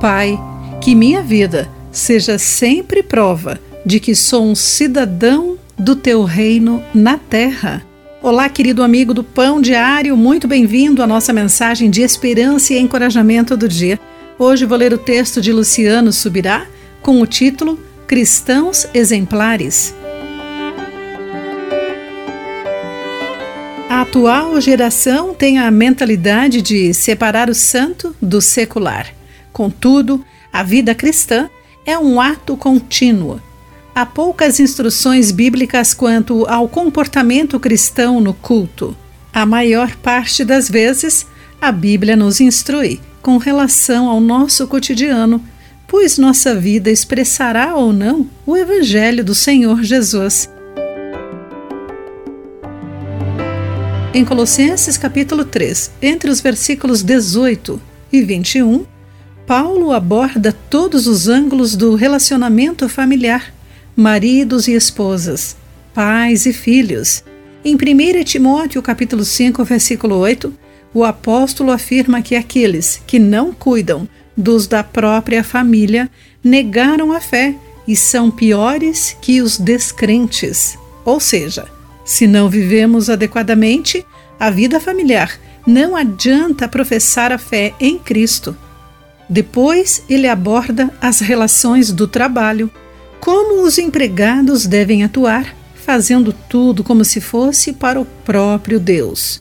Pai, que minha vida seja sempre prova de que sou um cidadão do teu reino na terra. Olá, querido amigo do Pão Diário, muito bem-vindo à nossa mensagem de esperança e encorajamento do dia. Hoje vou ler o texto de Luciano Subirá com o título Cristãos Exemplares. A atual geração tem a mentalidade de separar o santo do secular. Contudo, a vida cristã é um ato contínuo. Há poucas instruções bíblicas quanto ao comportamento cristão no culto. A maior parte das vezes, a Bíblia nos instrui com relação ao nosso cotidiano, pois nossa vida expressará ou não o Evangelho do Senhor Jesus. Em Colossenses capítulo 3, entre os versículos 18 e 21, Paulo aborda todos os ângulos do relacionamento familiar, maridos e esposas, pais e filhos. Em 1 Timóteo capítulo 5, versículo 8, o apóstolo afirma que aqueles que não cuidam dos da própria família negaram a fé e são piores que os descrentes. Ou seja, se não vivemos adequadamente a vida familiar, não adianta professar a fé em Cristo. Depois, ele aborda as relações do trabalho, como os empregados devem atuar, fazendo tudo como se fosse para o próprio Deus.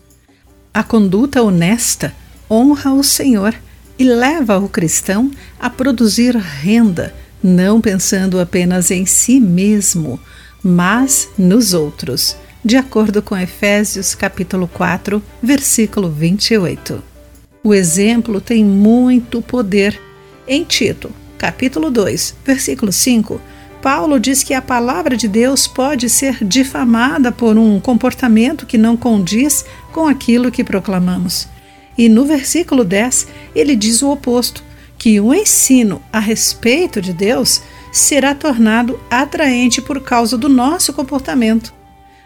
A conduta honesta honra o Senhor e leva o cristão a produzir renda, não pensando apenas em si mesmo, mas nos outros de acordo com Efésios capítulo 4, versículo 28. O exemplo tem muito poder. Em Tito, capítulo 2, versículo 5, Paulo diz que a palavra de Deus pode ser difamada por um comportamento que não condiz com aquilo que proclamamos. E no versículo 10, ele diz o oposto, que o ensino a respeito de Deus será tornado atraente por causa do nosso comportamento.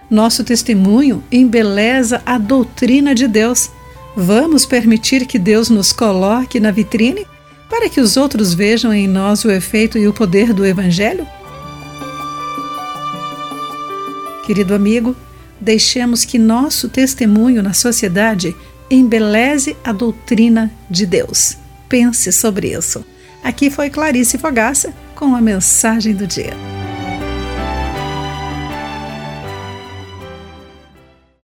Nosso testemunho embeleza a doutrina de Deus. Vamos permitir que Deus nos coloque na vitrine para que os outros vejam em nós o efeito e o poder do Evangelho? Querido amigo, deixemos que nosso testemunho na sociedade embeleze a doutrina de Deus. Pense sobre isso. Aqui foi Clarice Fogaça com a mensagem do dia.